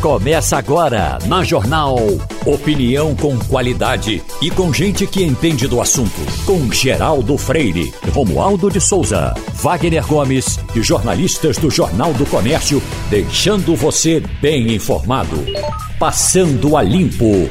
Começa agora na Jornal. Opinião com qualidade e com gente que entende do assunto. Com Geraldo Freire, Romualdo de Souza, Wagner Gomes e jornalistas do Jornal do Comércio, deixando você bem informado. Passando a Limpo.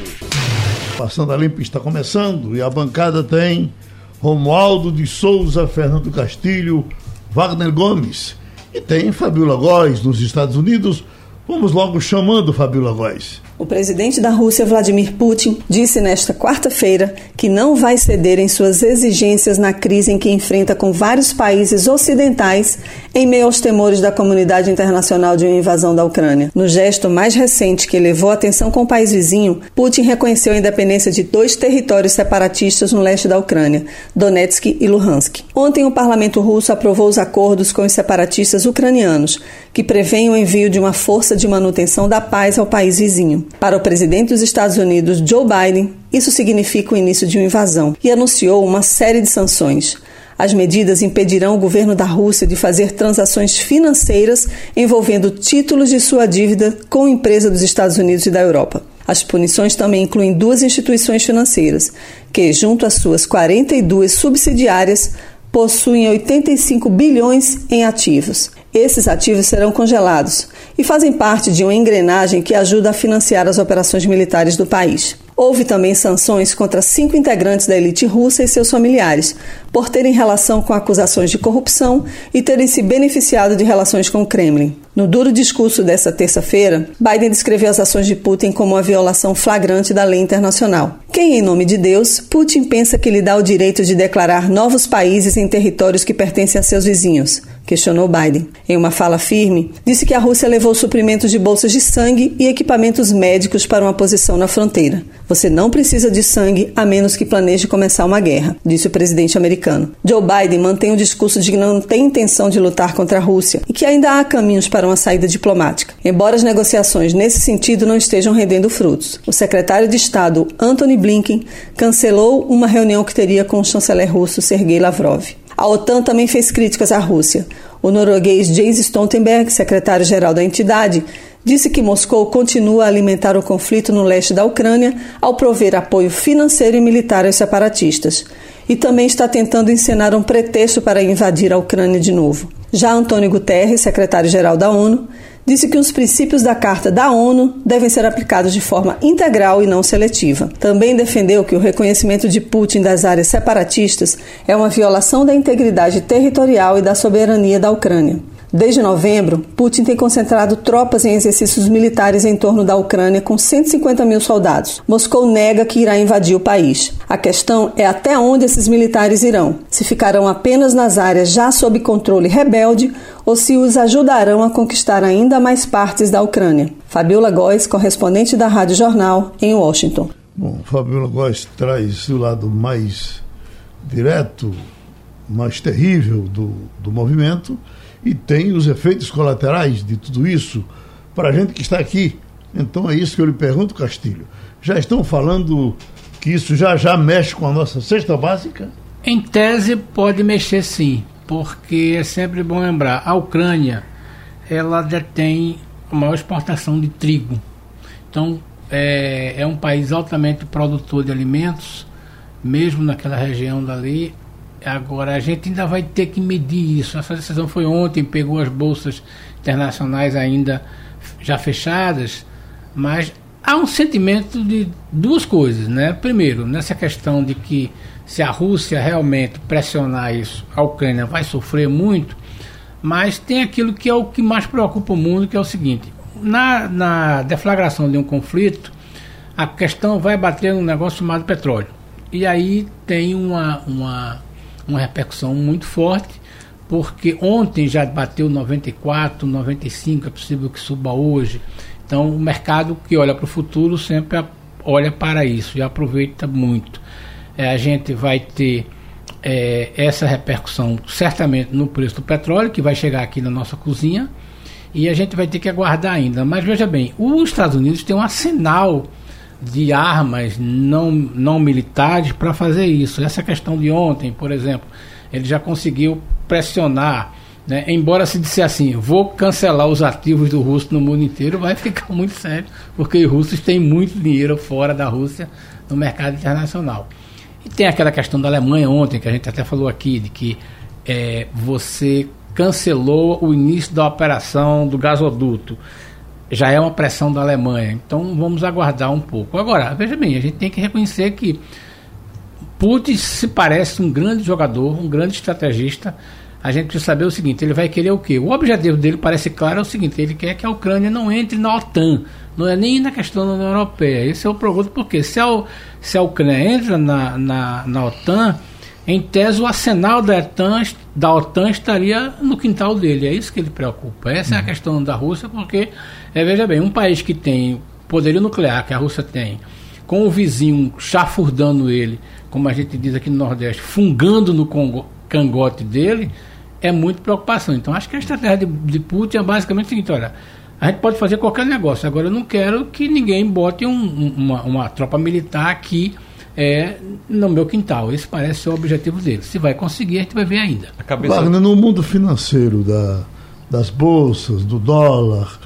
Passando a Limpo está começando e a bancada tem Romualdo de Souza, Fernando Castilho, Wagner Gomes. E tem Fabiola Góes, dos Estados Unidos. Vamos logo chamando Fabiola Góes. O presidente da Rússia, Vladimir Putin, disse nesta quarta-feira que não vai ceder em suas exigências na crise em que enfrenta com vários países ocidentais em meio aos temores da comunidade internacional de uma invasão da Ucrânia. No gesto mais recente que elevou a atenção com o país vizinho, Putin reconheceu a independência de dois territórios separatistas no leste da Ucrânia, Donetsk e Luhansk. Ontem, o parlamento russo aprovou os acordos com os separatistas ucranianos, que prevêem o envio de uma força de manutenção da paz ao país vizinho. Para o presidente dos Estados Unidos, Joe Biden, isso significa o início de uma invasão e anunciou uma série de sanções. As medidas impedirão o governo da Rússia de fazer transações financeiras envolvendo títulos de sua dívida com empresa dos Estados Unidos e da Europa. As punições também incluem duas instituições financeiras, que, junto às suas 42 subsidiárias, possuem 85 bilhões em ativos. Esses ativos serão congelados e fazem parte de uma engrenagem que ajuda a financiar as operações militares do país. Houve também sanções contra cinco integrantes da elite russa e seus familiares, por terem relação com acusações de corrupção e terem se beneficiado de relações com o Kremlin. No duro discurso desta terça-feira, Biden descreveu as ações de Putin como uma violação flagrante da lei internacional. Quem, em nome de Deus, Putin pensa que lhe dá o direito de declarar novos países em territórios que pertencem a seus vizinhos? questionou Biden. Em uma fala firme, disse que a Rússia levou suprimentos de bolsas de sangue e equipamentos médicos para uma posição na fronteira. Você não precisa de sangue a menos que planeje começar uma guerra, disse o presidente americano. Joe Biden mantém o discurso de que não tem intenção de lutar contra a Rússia e que ainda há caminhos para uma saída diplomática, embora as negociações nesse sentido não estejam rendendo frutos. O secretário de Estado, Antony Blinken, cancelou uma reunião que teria com o chanceler russo Sergei Lavrov. A OTAN também fez críticas à Rússia. O norueguês Jens Stoltenberg, secretário-geral da entidade, disse que Moscou continua a alimentar o conflito no leste da Ucrânia ao prover apoio financeiro e militar aos separatistas. E também está tentando encenar um pretexto para invadir a Ucrânia de novo. Já Antônio Guterres, secretário-geral da ONU, disse que os princípios da Carta da ONU devem ser aplicados de forma integral e não seletiva. Também defendeu que o reconhecimento de Putin das áreas separatistas é uma violação da integridade territorial e da soberania da Ucrânia. Desde novembro, Putin tem concentrado tropas em exercícios militares em torno da Ucrânia com 150 mil soldados. Moscou nega que irá invadir o país. A questão é até onde esses militares irão. Se ficarão apenas nas áreas já sob controle rebelde ou se os ajudarão a conquistar ainda mais partes da Ucrânia. Fabiola Góes, correspondente da Rádio Jornal, em Washington. Bom, Fabiola Góes traz o lado mais direto, mais terrível do, do movimento e tem os efeitos colaterais de tudo isso para a gente que está aqui. Então é isso que eu lhe pergunto, Castilho. Já estão falando que isso já já mexe com a nossa cesta básica? Em tese pode mexer sim, porque é sempre bom lembrar, a Ucrânia ela detém a maior exportação de trigo. Então é, é um país altamente produtor de alimentos, mesmo naquela região dali, Agora, a gente ainda vai ter que medir isso. Essa decisão foi ontem, pegou as bolsas internacionais ainda já fechadas, mas há um sentimento de duas coisas, né? Primeiro, nessa questão de que se a Rússia realmente pressionar isso, a Ucrânia vai sofrer muito, mas tem aquilo que é o que mais preocupa o mundo, que é o seguinte: na, na deflagração de um conflito, a questão vai bater num negócio chamado petróleo. E aí tem uma, uma uma repercussão muito forte, porque ontem já bateu 94, 95, é possível que suba hoje. Então, o mercado que olha para o futuro sempre olha para isso e aproveita muito. É, a gente vai ter é, essa repercussão certamente no preço do petróleo, que vai chegar aqui na nossa cozinha, e a gente vai ter que aguardar ainda. Mas veja bem, os Estados Unidos têm um arsenal de armas não, não militares para fazer isso. Essa questão de ontem, por exemplo, ele já conseguiu pressionar Né? Embora se disser assim, vou cancelar os ativos do russo no mundo inteiro, vai ficar muito sério, porque os russos têm muito dinheiro fora da Rússia no mercado internacional. E tem aquela questão da Alemanha ontem, que a gente até falou aqui, de que é, você cancelou o início da operação do gasoduto. Já é uma pressão da Alemanha. Então vamos aguardar um pouco. Agora, veja bem, a gente tem que reconhecer que Putin se parece um grande jogador, um grande estrategista a gente precisa saber o seguinte: ele vai querer o quê? O objetivo dele parece claro é o seguinte: ele quer que a Ucrânia não entre na OTAN, não é nem na questão da União Europeia. Esse é o problema, porque se a, se a Ucrânia entra na, na, na OTAN, em tese o arsenal da OTAN, da OTAN estaria no quintal dele. É isso que ele preocupa. Essa é a uhum. questão da Rússia, porque, é, veja bem, um país que tem poderio nuclear, que a Rússia tem, com o vizinho chafurdando ele, como a gente diz aqui no Nordeste, fungando no Congo cangote dele, é muito preocupação. Então, acho que a estratégia de, de Putin é basicamente o seguinte: olha, a gente pode fazer qualquer negócio, agora eu não quero que ninguém bote um, uma, uma, tropa militar aqui é, no meu quintal. Esse parece ser o objetivo dele. Se vai conseguir, a gente vai ver ainda. Cabeça... Wagner, no mundo financeiro da, das bolsas, do dólar,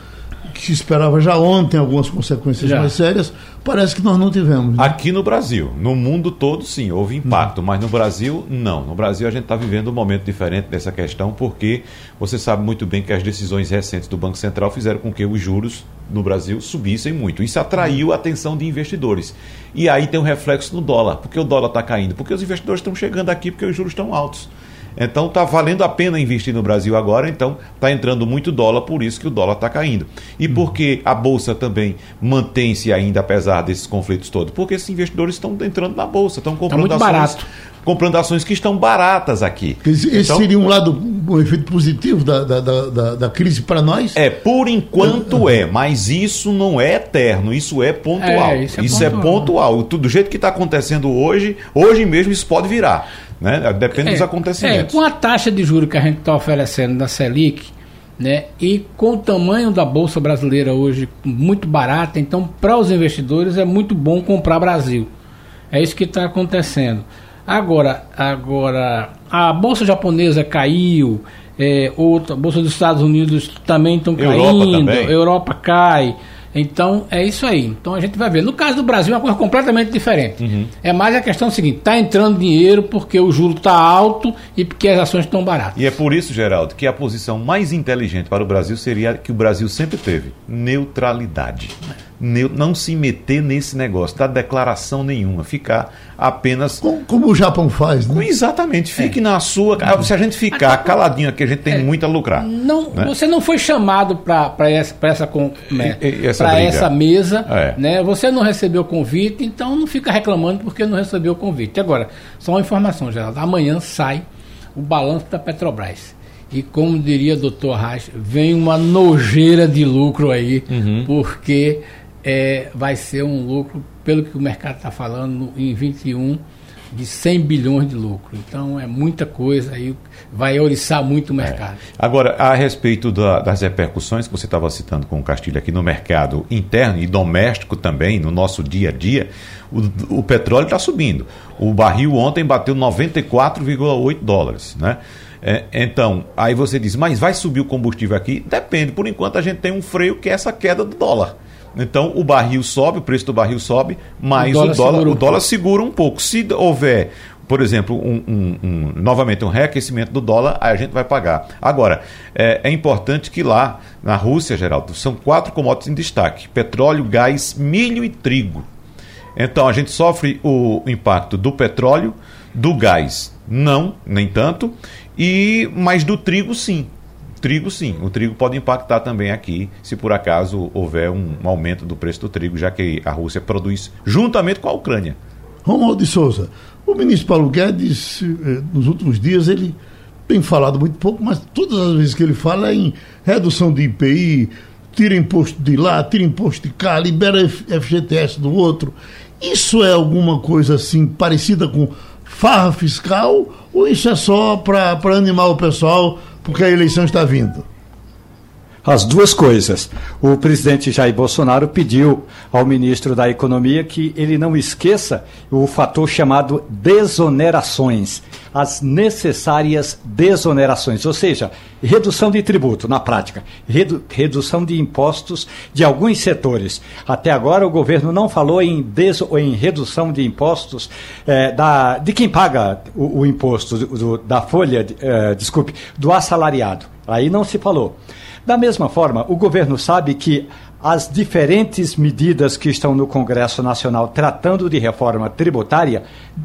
que se esperava já ontem algumas consequências já. mais sérias, parece que nós não tivemos. Né? Aqui no Brasil, no mundo todo, sim, houve impacto, não. mas no Brasil, não. No Brasil, a gente está vivendo um momento diferente dessa questão, porque você sabe muito bem que as decisões recentes do Banco Central fizeram com que os juros no Brasil subissem muito. Isso atraiu a atenção de investidores. E aí tem um reflexo no dólar. Por que o dólar está caindo? Porque os investidores estão chegando aqui porque os juros estão altos. Então está valendo a pena investir no Brasil agora, então está entrando muito dólar, por isso que o dólar está caindo. E por uhum. que a Bolsa também mantém-se ainda, apesar desses conflitos todos? Porque esses investidores estão entrando na Bolsa, estão comprando tá ações. Barato. Comprando ações que estão baratas aqui. Esse, então, seria um lado, um efeito positivo da, da, da, da crise para nós? É, por enquanto é, mas isso não é eterno, isso é pontual. É, isso é isso pontual. É pontual. Do jeito que está acontecendo hoje, hoje mesmo isso pode virar. Né? Depende é, dos acontecimentos. É, com a taxa de juros que a gente está oferecendo na Selic, né, e com o tamanho da Bolsa Brasileira hoje muito barata, então para os investidores é muito bom comprar Brasil. É isso que está acontecendo. Agora, agora a Bolsa japonesa caiu, é, outra, a Bolsa dos Estados Unidos também estão caindo, Europa, também. Europa cai. Então é isso aí. Então a gente vai ver. No caso do Brasil é uma coisa completamente diferente. Uhum. É mais a questão seguinte: está entrando dinheiro porque o juro está alto e porque as ações estão baratas. E é por isso, Geraldo, que a posição mais inteligente para o Brasil seria que o Brasil sempre teve: neutralidade. Não se meter nesse negócio, dar declaração nenhuma, ficar apenas. Como, como, o Japão faz, né? Exatamente, fique é. na sua. Se a gente ficar caladinho aqui, a gente tem é. muito a lucrar. Não, né? Você não foi chamado para essa, pra essa, né, essa, essa mesa, é. né? Você não recebeu o convite, então não fica reclamando porque não recebeu o convite. Agora, só uma informação, Geraldo. Amanhã sai o balanço da Petrobras. E como diria o doutor Reich, vem uma nojeira de lucro aí, uhum. porque é, vai ser um lucro, pelo que o mercado está falando, em 21 de 100 bilhões de lucro. Então é muita coisa aí, vai oriçar muito o é. mercado. É. Agora, a respeito da, das repercussões que você estava citando com o Castilho aqui no mercado interno e doméstico também, no nosso dia a dia, o, o petróleo está subindo. O barril ontem bateu 94,8 dólares, né? É, então, aí você diz, mas vai subir o combustível aqui? Depende. Por enquanto a gente tem um freio que é essa queda do dólar. Então o barril sobe, o preço do barril sobe, mas o dólar, o dólar, segura, um o dólar segura um pouco. Se houver, por exemplo, um, um, um, novamente um reaquecimento do dólar, aí a gente vai pagar. Agora, é, é importante que lá na Rússia, Geraldo, são quatro commodities em destaque: petróleo, gás, milho e trigo. Então a gente sofre o impacto do petróleo, do gás, não, nem tanto, e mas do trigo sim trigo, sim. O trigo pode impactar também aqui, se por acaso houver um, aumento do preço do trigo, já que a Rússia produz juntamente com a Ucrânia. Romualdo de Souza, o ministro Paulo Guedes, eh, nos últimos dias, ele tem falado muito pouco, mas todas as vezes que ele fala é em redução de IPI, tira imposto de lá, tira imposto de cá, libera FGTS do outro. Isso é alguma coisa assim parecida com farra fiscal ou isso é só para animar o pessoal porque a eleição está vindo? As duas coisas. O presidente Jair Bolsonaro pediu ao ministro da Economia que ele não esqueça o fator chamado desonerações, as necessárias desonerações, ou seja, redução de tributo na prática, redu redução de impostos de alguns setores. Até agora o governo não falou em, des em redução de impostos eh, da, de quem paga o, o imposto do, da folha, eh, desculpe, do assalariado. Aí não se falou. Da mesma forma, o governo sabe que as diferentes medidas que estão no Congresso Nacional tratando de reforma tributária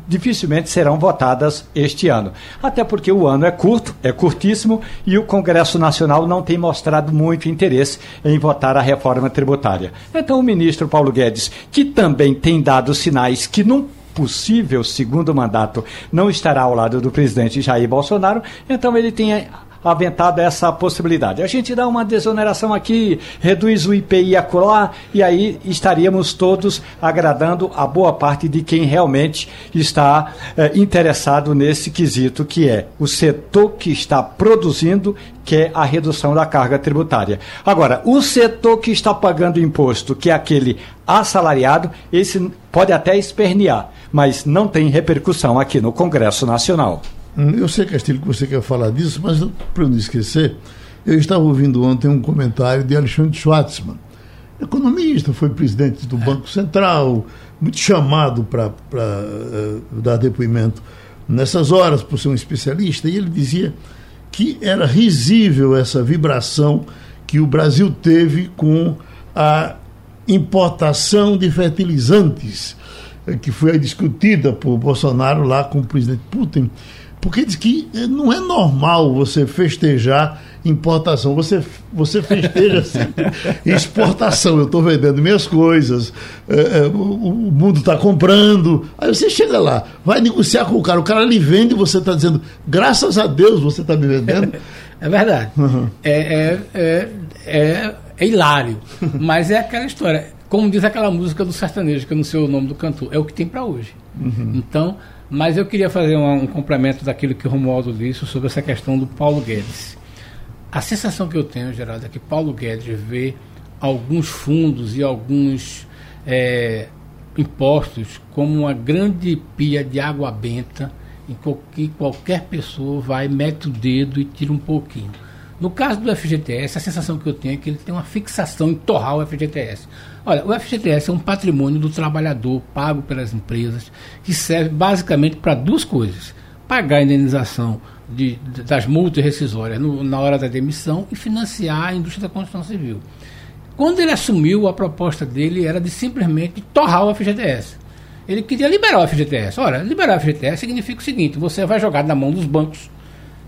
dificilmente serão votadas este ano. Até porque o ano é curto, é curtíssimo, e o Congresso Nacional não tem mostrado muito interesse em votar a reforma tributária. Então, o ministro Paulo Guedes, que também tem dado sinais que num possível segundo mandato não estará ao lado do presidente Jair Bolsonaro, então ele tem aventado essa possibilidade. A gente dá uma desoneração aqui, reduz o IPI acolá e aí estaríamos todos agradando a boa parte de quem realmente está eh, interessado nesse quesito, que é o setor que está produzindo, que é a redução da carga tributária. Agora, o setor que está pagando imposto, que é aquele assalariado, esse pode até espernear, mas não tem repercussão aqui no Congresso Nacional. Hum, eu sei, Castilho, que você quer falar disso, mas para não esquecer, eu estava ouvindo ontem um comentário de Alexandre Schwartzman, economista, foi presidente do Banco Central, muito chamado para uh, dar depoimento nessas horas, por ser um especialista, e ele dizia que era risível essa vibração que o Brasil teve com a importação de fertilizantes, eh, que foi discutida por Bolsonaro lá com o presidente Putin porque diz que eh, não é normal você festejar importação, você, você festeja sempre exportação. Eu estou vendendo minhas coisas, é, é, o, o, mundo está comprando. Aí você chega lá, vai negociar com o cara, o cara lhe vende e você está dizendo, graças a Deus você está me vendendo. É verdade. Uhum. É, é, é, é, hilário. Mas é aquela história. Como diz aquela música do sertanejo, que eu não sei o nome do cantor, é o que tem para hoje. Uhum. Então mas eu queria fazer um, um complemento daquilo que o Romualdo disse sobre essa questão do Paulo Guedes. A sensação que eu tenho, Geraldo, é que Paulo Guedes vê alguns fundos e alguns é, impostos como uma grande pia de água benta em que qualquer pessoa vai, mete o dedo e tira um pouquinho. No caso do FGTS, a sensação que eu tenho é que ele tem uma fixação em torrar o FGTS. Olha, o FGTS é um patrimônio do trabalhador pago pelas empresas que serve basicamente para duas coisas: pagar a indenização de, das multas rescisórias no, na hora da demissão e financiar a indústria da construção civil. Quando ele assumiu, a proposta dele era de simplesmente torrar o FGTS. Ele queria liberar o FGTS. Ora, liberar o FGTS significa o seguinte: você vai jogar na mão dos bancos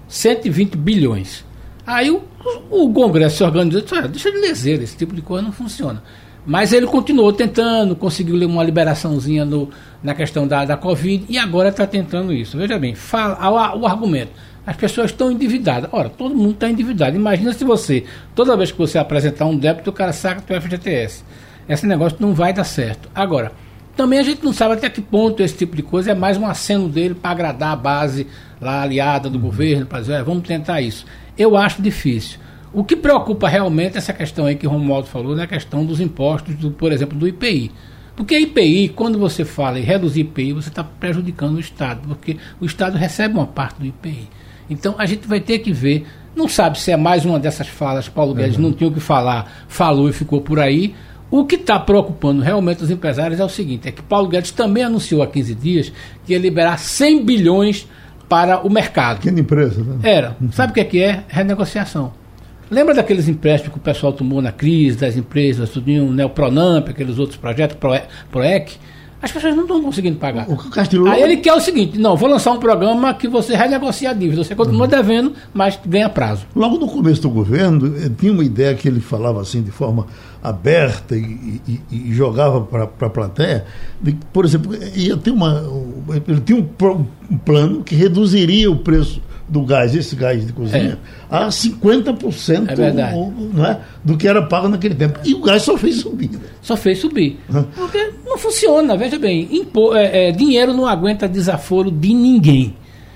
120 bilhões. Aí o, o Congresso se organizou e disse: deixa de lezer, esse tipo de coisa não funciona. Mas ele continuou tentando, conseguiu uma liberaçãozinha no, na questão da, da Covid e agora está tentando isso. Veja bem, fala, o, o argumento. As pessoas estão endividadas. Ora, todo mundo está endividado. Imagina se você, toda vez que você apresentar um débito, o cara saca do FGTS. Esse negócio não vai dar certo. Agora, também a gente não sabe até que ponto esse tipo de coisa é mais um aceno dele para agradar a base lá aliada do governo, para dizer, vamos tentar isso. Eu acho difícil. O que preocupa realmente essa questão aí que o Romualdo falou, né, a questão dos impostos, do, por exemplo, do IPI. Porque a IPI, quando você fala em reduzir IPI, você está prejudicando o Estado, porque o Estado recebe uma parte do IPI. Então a gente vai ter que ver, não sabe se é mais uma dessas falas, Paulo Guedes uhum. não tinha o que falar, falou e ficou por aí. O que está preocupando realmente os empresários é o seguinte: é que Paulo Guedes também anunciou há 15 dias que ia liberar 100 bilhões para o mercado. Pequena empresa, né? Era. Uhum. Sabe o que é, que é? Renegociação. Lembra daqueles empréstimos que o pessoal tomou na crise, das empresas, tudinho, né, o Pronamp, aqueles outros projetos, ProEC? As pessoas não estão conseguindo pagar. O Castilho... Aí ele quer o seguinte: não, vou lançar um programa que você renegocia a dívida. Você continua uhum. devendo, mas ganha prazo. Logo no começo do governo, eh, tinha uma ideia que ele falava assim de forma aberta e, e, e jogava para a plateia. De, por exemplo, ia ter uma, ele tinha um, um plano que reduziria o preço do gás, esse gás de cozinha, é. a 50% é verdade. não é, do que era pago naquele tempo. E o gás só fez subir. Né? Só fez subir. Porque não funciona, veja bem. É, é, dinheiro não aguenta desaforo de ninguém.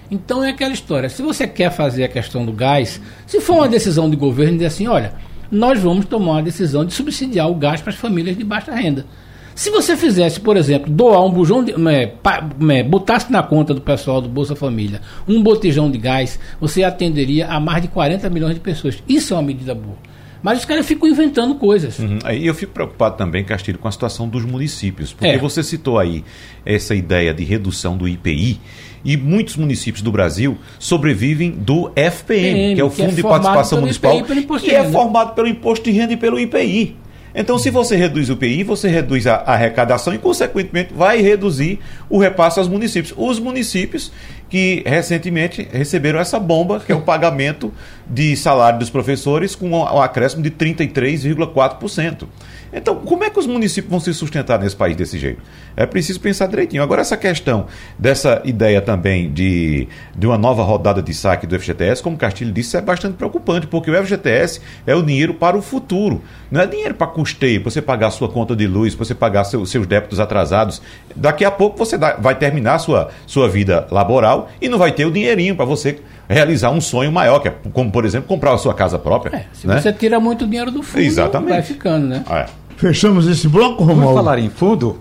Então é aquela história. Se você quer fazer a questão do gás, se for uma decisão de governo, dizer assim, olha, nós vamos tomar a decisão de subsidiar o gás para as famílias de baixa renda. Se você fizesse, por exemplo, doar um bujão de. É, pa, é, botasse na conta do pessoal do Bolsa Família um botijão de gás, você atenderia a mais de 40 milhões de pessoas. Isso é uma medida boa. Mas os caras ficam inventando coisas. Uhum. E eu fico preocupado também, Castilho, com a situação dos municípios. Porque é. você citou aí essa ideia de redução do IPI. E muitos municípios do Brasil sobrevivem do FPM, PM, que é o Fundo é de Participação Municipal, que é formado pelo Imposto de Renda e pelo IPI. Então, se você reduz o PI, você reduz a arrecadação e, consequentemente, vai reduzir o repasse aos municípios. Os municípios que recentemente receberam essa bomba, que é o pagamento de salário dos professores com um acréscimo de 33,4%. Então, como é que os municípios vão se sustentar nesse país desse jeito? É preciso pensar direitinho. Agora, essa questão dessa ideia também de, de uma nova rodada de saque do FGTS, como Castilho disse, é bastante preocupante, porque o FGTS é o dinheiro para o futuro. Não é dinheiro para custeio, para você pagar a sua conta de luz, para você pagar seu, seus débitos atrasados. Daqui a pouco você dá, vai terminar a sua, sua vida laboral e não vai ter o dinheirinho para você realizar um sonho maior, que é, como, por exemplo, comprar a sua casa própria. É, se né? você tira muito dinheiro do fundo, Exatamente. vai ficando, né? É. Fechamos esse bloco, Romualdo? Vamos falar em fundo?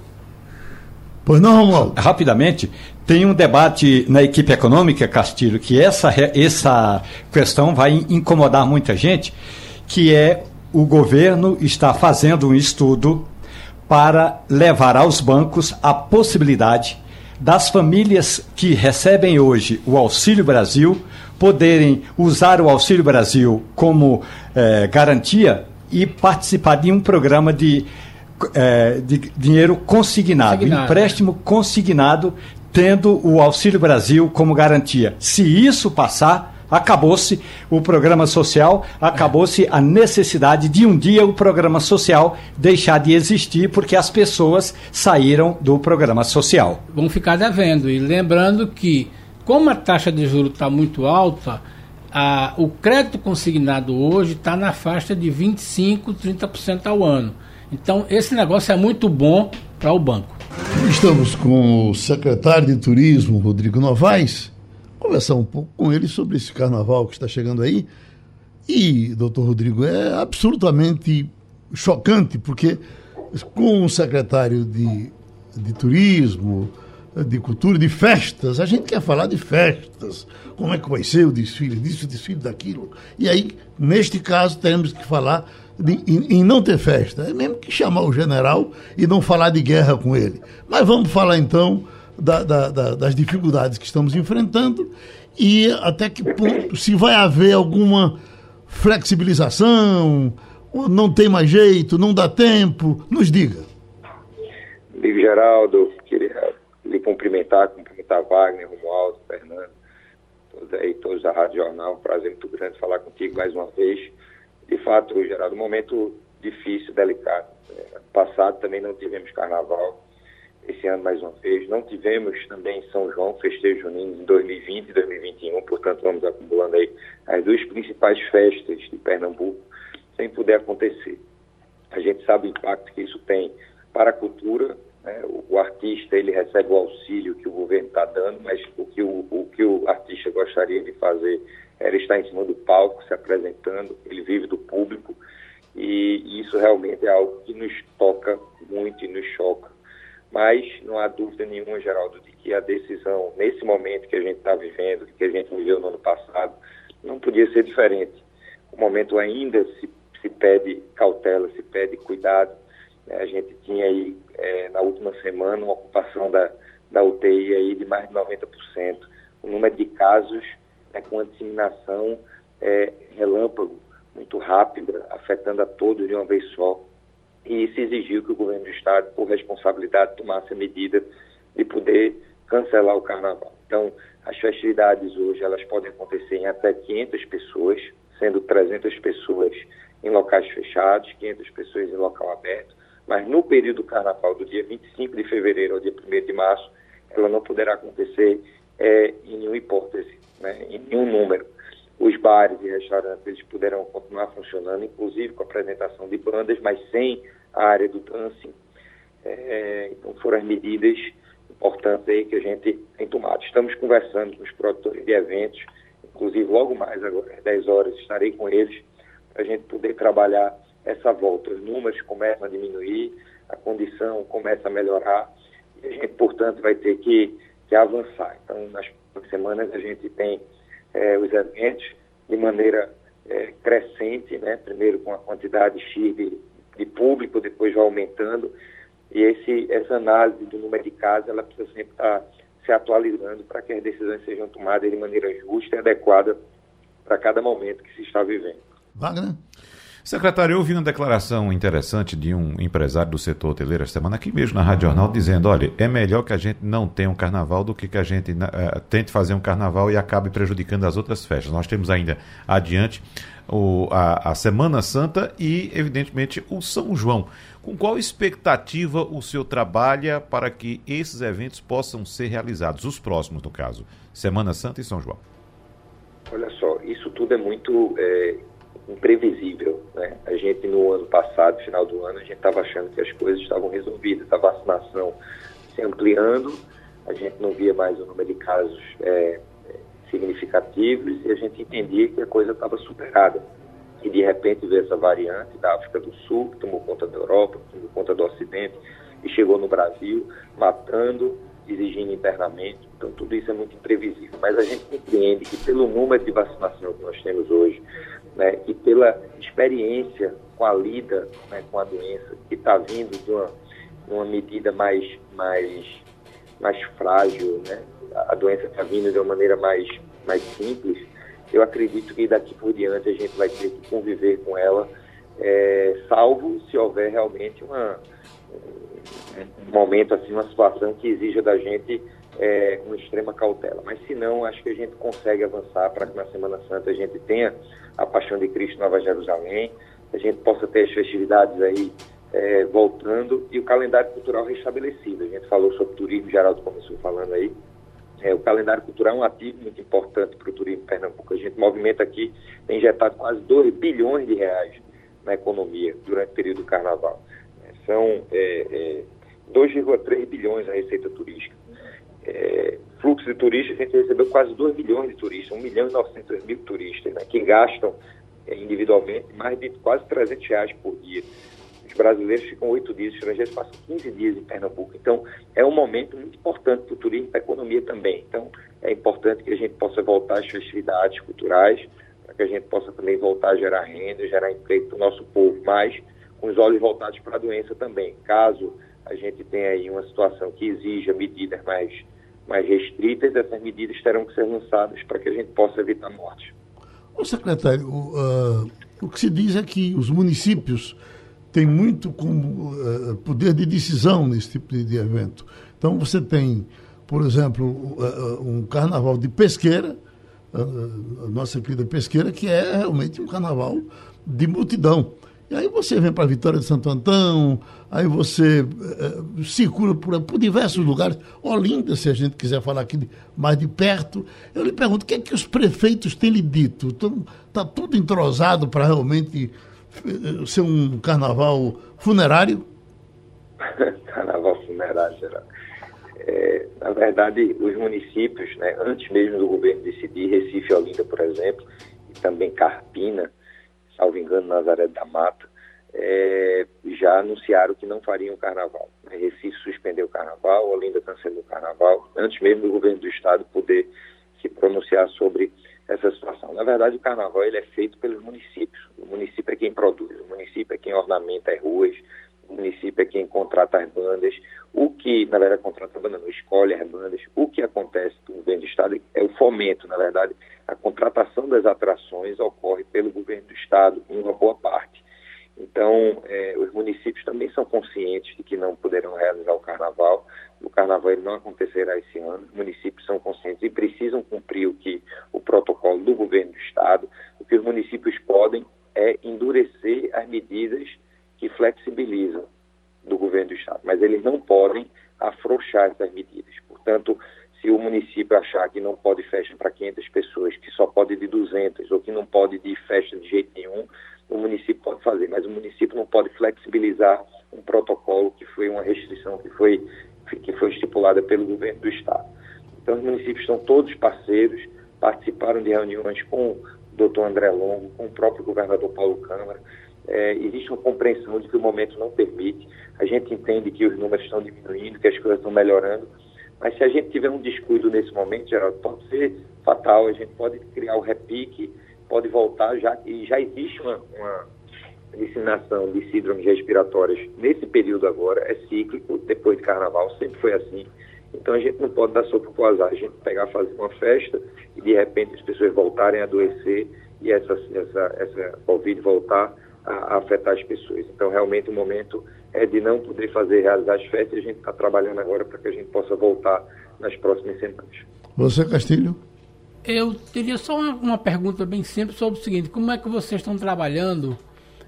Pois não, Romualdo? Rapidamente, tem um debate na equipe econômica, Castilho, que essa, essa questão vai incomodar muita gente, que é o governo está fazendo um estudo para levar aos bancos a possibilidade das famílias que recebem hoje o Auxílio Brasil poderem usar o Auxílio Brasil como eh, garantia e participar de um programa de, é, de dinheiro consignado, consignado, empréstimo consignado, tendo o Auxílio Brasil como garantia. Se isso passar, acabou-se o programa social, acabou-se a necessidade de um dia o programa social deixar de existir porque as pessoas saíram do programa social. Vão ficar devendo. E lembrando que, como a taxa de juros está muito alta, a, o crédito consignado hoje está na faixa de 25%, 30% ao ano. Então, esse negócio é muito bom para o banco. Estamos com o secretário de Turismo, Rodrigo Novaes, conversar um pouco com ele sobre esse carnaval que está chegando aí. E, doutor Rodrigo, é absolutamente chocante, porque com o secretário de, de Turismo, de cultura, de festas. A gente quer falar de festas. Como é que vai ser o desfile disso, o desfile daquilo. E aí, neste caso, temos que falar de, em, em, não ter festa. É mesmo que chamar o general e não falar de guerra com ele. Mas vamos falar então da, da, da, das dificuldades que estamos enfrentando e até que ponto, se vai haver alguma flexibilização, não tem mais jeito, não dá tempo, nos diga. Amigo Geraldo, queria lhe cumprimentar, cumprimentar Wagner, Romualdo, Fernando, todos aí, todos da Rádio Jornal. Um prazer muito grande falar contigo mais uma vez. De fato, Geraldo, um momento difícil, delicado. É, passado também não tivemos carnaval, esse ano mais uma vez. Não tivemos também São João, festejo junino em 2020 e 2021, portanto vamos acumulando aí as duas principais festas de Pernambuco sem poder acontecer. A gente sabe o impacto que isso tem para a cultura, né? O, o, artista ele recebe o auxílio que o governo está dando, mas o que o, o que o artista gostaria de fazer era estar em cima do palco, se apresentando, ele vive do público, e, e isso realmente é algo que nos toca muito e nos choca. Mas não há dúvida nenhuma, Geraldo, de que a decisão, nesse momento que a gente está vivendo, que a gente viveu no ano passado, não podia ser diferente. O momento ainda se, se pede cautela, se pede cuidado, né? A gente tinha aí, é, na última semana, uma ocupação da, da UTI aí de mais de 90%. O número de casos né, com a disseminação é, relâmpago, muito rápida, afetando a todos de uma vez só. E isso exigiu que o governo do Estado, por responsabilidade, tomasse a medida de poder cancelar o carnaval. Então, as festividades hoje elas podem acontecer em até 500 pessoas, sendo 300 pessoas em locais fechados, 500 pessoas em local aberto mas no período do carnaval, do dia 25 de fevereiro ao dia 1 de março, ela não poderá acontecer é, em nenhuma hipótese, né, em nenhum número. Os bares e restaurantes eles poderão continuar funcionando, inclusive com a apresentação de bandas, mas sem a área do dancing. É, então foram as medidas importantes aí que a gente tem tomado. Estamos conversando com os produtores de eventos, inclusive logo mais agora, às 10 horas, estarei com eles para a gente poder trabalhar essa volta. Os números começam a diminuir, a condição começa a melhorar e a gente, portanto, vai ter que, que avançar. Então, nas semanas a gente tem é, os eventos de maneira é, crescente, né? primeiro com a quantidade X de, de público, depois vai aumentando, e esse, essa análise do número de casos, ela precisa sempre estar se atualizando para que as decisões sejam tomadas de maneira justa e adequada para cada momento que se está vivendo. Wagner? Secretário, eu ouvi uma declaração interessante de um empresário do setor hoteleiro esta semana, aqui mesmo na Rádio Jornal, dizendo: olha, é melhor que a gente não tenha um carnaval do que que a gente uh, tente fazer um carnaval e acabe prejudicando as outras festas. Nós temos ainda adiante o, a, a Semana Santa e, evidentemente, o São João. Com qual expectativa o senhor trabalha para que esses eventos possam ser realizados, os próximos, no caso, Semana Santa e São João? Olha só, isso tudo é muito é, imprevisível. Né? A gente, no ano passado, final do ano, a gente estava achando que as coisas estavam resolvidas, a vacinação se ampliando, a gente não via mais o número de casos é, significativos e a gente entendia que a coisa estava superada. E de repente veio essa variante da África do Sul, que tomou conta da Europa, tomou conta do Ocidente e chegou no Brasil, matando, exigindo internamento. Então tudo isso é muito imprevisível. Mas a gente compreende que pelo número de vacinação que nós temos hoje, né, e pela experiência com a lida né, com a doença, que está vindo de uma, uma medida mais, mais, mais frágil, né, a doença está vindo de uma maneira mais, mais simples, eu acredito que daqui por diante a gente vai ter que conviver com ela, é, salvo se houver realmente uma, um momento, assim, uma situação que exija da gente é, uma extrema cautela. Mas se não, acho que a gente consegue avançar para que na Semana Santa a gente tenha a Paixão de Cristo Nova Jerusalém, a gente possa ter as festividades aí é, voltando e o calendário cultural restabelecido. A gente falou sobre turismo, Geraldo começou falando aí. É, o calendário cultural é um ativo muito importante para o turismo Pernambuco. A gente movimenta aqui, tem injetado quase 2 bilhões de reais na economia durante o período do carnaval. São é, 2,3 é, bilhões a receita turística. É, fluxo de turistas, a gente recebeu quase 2 milhões de turistas, 1 milhão e 900 mil turistas, né, que gastam é, individualmente mais de quase 300 reais por dia. Os brasileiros ficam oito dias, os estrangeiros passam 15 dias em Pernambuco. Então, é um momento muito importante para o turismo e para a economia também. Então, é importante que a gente possa voltar às festividades culturais, para que a gente possa também voltar a gerar renda, gerar emprego para o nosso povo, mas com os olhos voltados para a doença também. Caso a gente tenha aí uma situação que exija medidas mais, mais restritas, essas medidas terão que ser lançadas para que a gente possa evitar mortes. Ô secretário, uh, o que se diz é que os municípios tem muito como uh, poder de decisão nesse tipo de, de, evento. Então você tem, por exemplo, uh, um carnaval de pesqueira, a nossa querida pesqueira, que é realmente um carnaval de multidão. E aí você vem para Vitória de Santo Antão, aí você circula por, por, diversos lugares. Olinda, se a gente quiser falar aqui de, mais de perto. Eu lhe pergunto, o que é que os prefeitos têm lhe dito? Está tudo entrosado para realmente ser um carnaval funerário? carnaval funerário, geral. É, na verdade, os municípios, né, antes mesmo do governo decidir, Recife e Olinda, por exemplo, e também Carpina, salvo engano, Nazaré da Mata, é, já anunciaram que não fariam carnaval. Recife suspendeu o carnaval, Olinda cancelou o carnaval, antes mesmo do governo do estado poder se pronunciar sobre essa situação. Na verdade, o carnaval ele é feito pelos municípios. O município é quem produz, o município é quem ornamenta as ruas, o município é quem contrata as bandas. O que, na verdade, contrata a banda não, escolhe as bandas. O que acontece no governo do Estado é o fomento, na verdade, a contratação das atrações ocorre pelo governo do Estado, em uma boa parte. Então, eh, os municípios também são conscientes de que não poderão realizar o carnaval. O carnaval não acontecerá esse ano. Os municípios são conscientes e precisam cumprir o que o protocolo do governo do estado. O que os municípios podem é endurecer as medidas que flexibilizam do governo do estado, mas eles não podem afrouxar essas medidas. Portanto, se o município achar que não pode festa para 500 pessoas, que só pode de 200 ou que não pode de festa de jeito nenhum, o município pode fazer, mas o município não pode flexibilizar um protocolo que foi uma restrição que foi que foi estipulada pelo governo do estado. Então, os municípios são todos parceiros, participaram de reuniões com, doutor André Longo, com o próprio governador Paulo Câmara. É, existe uma compreensão de que o momento não permite. A gente entende que os números estão diminuindo, que as coisas estão melhorando, mas se a gente tiver um descuido nesse momento, Geraldo, pode ser fatal. A gente pode criar o repique, pode voltar, já, e já existe uma, uma disseminação de síndromes respiratórias nesse período agora, é cíclico, depois de carnaval, sempre foi assim. Então a gente não pode dar sopa pro azar, a gente pegar, fazer uma festa e de repente as pessoas voltarem a adoecer e essa, essa, essa Covid voltar a, a afetar as pessoas. Então realmente o momento é de não poder fazer, realizar as festas e a gente está trabalhando agora para que a gente possa voltar nas próximas semanas. Você, Castilho? Eu teria só uma, uma pergunta bem simples sobre o seguinte: como é que vocês estão trabalhando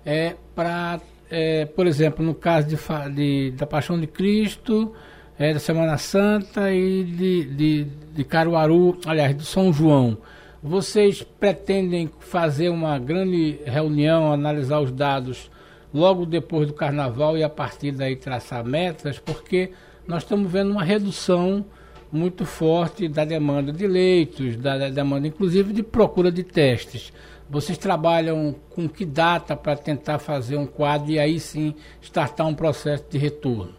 é, para, é, por exemplo, no caso de, de, da Paixão de Cristo, é, da Semana Santa e de, de, de Caruaru, aliás, do São João, vocês pretendem fazer uma grande reunião, analisar os dados logo depois do Carnaval e a partir daí traçar metas, porque nós estamos vendo uma redução muito forte da demanda de leitos, da, da demanda inclusive de procura de testes. Vocês trabalham com que data para tentar fazer um quadro e aí sim startar um processo de retorno?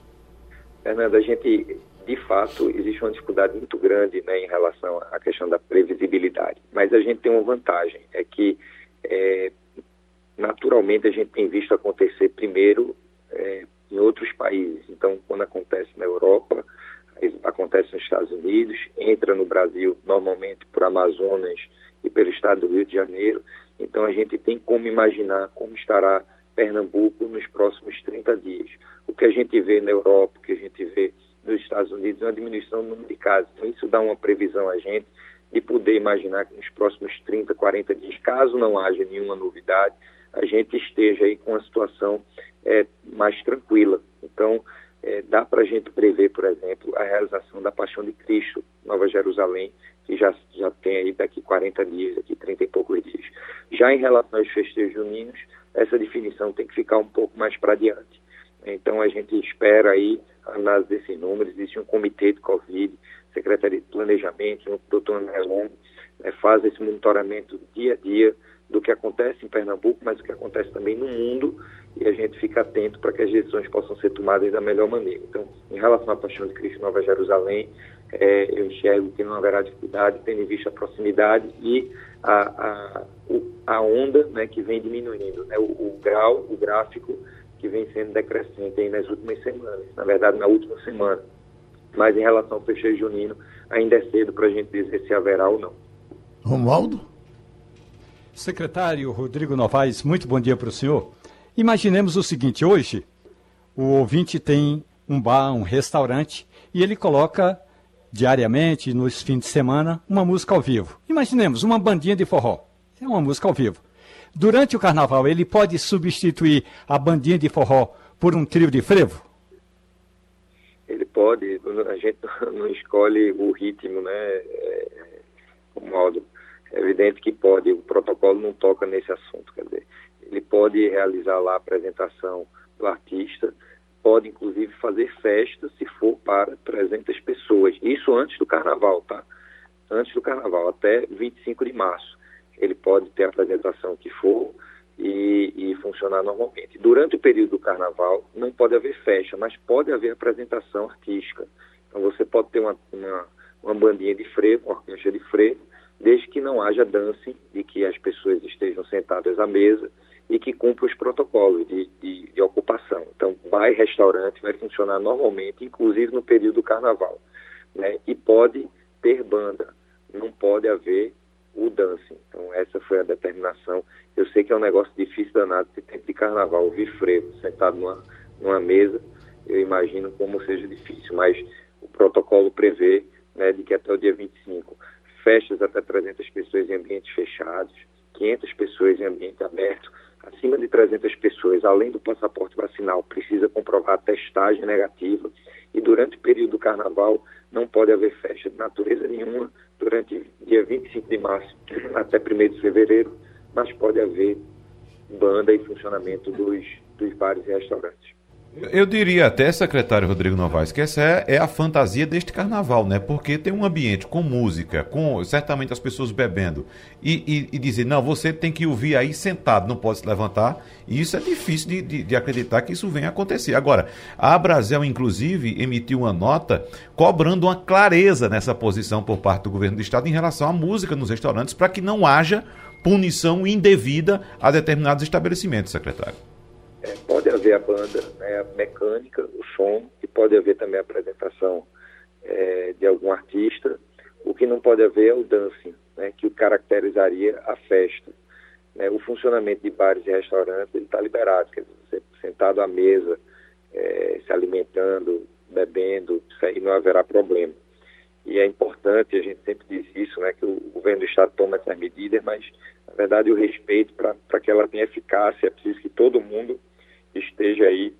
Fernando, a gente, de fato, existe uma dificuldade muito grande né, em relação à questão da previsibilidade. Mas a gente tem uma vantagem, é que é, naturalmente a gente tem visto acontecer primeiro é, em outros países. Então, quando acontece na Europa, acontece nos Estados Unidos, entra no Brasil normalmente por Amazonas e pelo estado do Rio de Janeiro. Então a gente tem como imaginar como estará Pernambuco nos próximos 30 dias. O que a gente vê na Europa, o que a gente vê nos Estados Unidos uma diminuição do número de casos. Então isso dá uma previsão a gente de poder imaginar que nos próximos 30, 40 dias, caso não haja nenhuma novidade, a gente esteja aí com uma situação é, mais tranquila. Então, é, dá para a gente prever, por exemplo, a realização da Paixão de Cristo, Nova Jerusalém, que já, já tem aí daqui 40 dias, daqui 30 e poucos dias. Já em relação aos festejos juninos, essa definição tem que ficar um pouco mais para diante. Então a gente espera aí análise desses números, existe um comitê de Covid, Secretaria de Planejamento, o doutor André né, faz esse monitoramento dia a dia do que acontece em Pernambuco, mas o que acontece também no mundo, e a gente fica atento para que as decisões possam ser tomadas da melhor maneira. Então, em relação à Paixão de Cristo Nova Jerusalém, é, eu enxergo que não haverá dificuldade, tendo em vista a proximidade e a, a, a onda né, que vem diminuindo, né, o, o, grau, o gráfico que vem sendo decrescente aí nas últimas semanas, na verdade na última semana. Mas em relação ao fecheio junino, ainda é cedo para a gente dizer se haverá ou não. Romualdo? Secretário Rodrigo Novaes, muito bom dia para o senhor. Imaginemos o seguinte: hoje o ouvinte tem um bar, um restaurante, e ele coloca diariamente, nos fins de semana, uma música ao vivo. Imaginemos uma bandinha de forró. É uma música ao vivo. Durante o carnaval, ele pode substituir a bandinha de forró por um trio de frevo? Ele pode. A gente não escolhe o ritmo, né? É, o modo. É evidente que pode. O protocolo não toca nesse assunto. Quer dizer, ele pode realizar lá a apresentação do artista, pode inclusive fazer festa se for para 300 pessoas. Isso antes do carnaval, tá? Antes do carnaval, até 25 de março. Ele pode ter a apresentação que for e, e funcionar normalmente. Durante o período do carnaval, não pode haver festa, mas pode haver apresentação artística. Então você pode ter uma, uma, uma bandinha de frevo, uma orquestra de frevo, desde que não haja dancing, de que as pessoas estejam sentadas à mesa e que cumpra os protocolos de, de, de, ocupação. Então, e restaurante vai funcionar normalmente, inclusive no período do carnaval. Né? E pode ter banda, não pode haver o dancing. Então, essa foi a determinação. Eu sei que é um negócio difícil danado ter tempo de carnaval, ouvir frevo, sentado numa, numa mesa, eu imagino como seja difícil, mas o protocolo prevê né, de que até o dia 25, festas até 300 pessoas em ambientes fechados, 500 pessoas em ambiente aberto, acima de 300 pessoas, além do passaporte vacinal, precisa comprovar a testagem negativa e durante o período do carnaval não pode haver festa de natureza nenhuma durante dia 25 de março até 1 de fevereiro, mas pode haver banda e funcionamento dos, dos bares e restaurantes. Eu diria até, secretário Rodrigo Novaes, que essa é, é, a fantasia deste carnaval, né? Porque tem um ambiente com música, com certamente as pessoas bebendo, e, e, e dizer, não, você tem que ouvir aí sentado, não pode se levantar, e isso é difícil de, de, de acreditar que isso venha a acontecer. Agora, a Brasil, inclusive, emitiu uma nota cobrando uma clareza nessa posição por parte do governo do Estado em relação à música nos restaurantes, para que não haja punição indevida a determinados estabelecimentos, secretário. É, pode haver a banda né, a mecânica, o som, e pode haver também a apresentação é, de algum artista. O que não pode haver é o dancing, né, que caracterizaria a festa. Né, o funcionamento de bares e restaurantes está liberado, quer dizer, sentado à mesa, é, se alimentando, bebendo, isso aí não haverá problema. E é importante, a gente sempre diz isso, né, que o governo do Estado toma essas medidas, mas, na verdade, o respeito para que ela tenha eficácia, é preciso que todo mundo esteja aí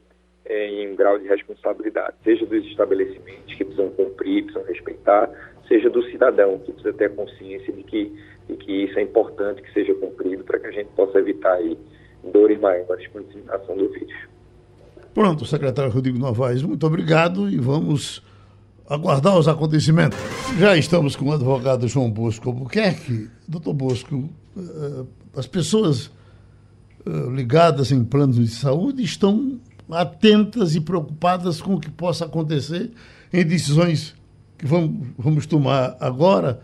é, em um grau de responsabilidade, seja dos estabelecimentos que precisam cumprir, precisam respeitar, seja do cidadão que precisa ter consciência de que, de que isso é importante que seja cumprido para que a gente possa evitar aí dores maiores com a disseminação do vírus. Pronto, secretário Rodrigo Novaes, muito obrigado e vamos aguardar os acontecimentos. Já estamos com o advogado João Bosco Albuquerque. Doutor Bosco, eh, as pessoas eh, ligadas em planos de saúde estão atentas e preocupadas com o que possa acontecer em decisões que vamos, vamos tomar agora.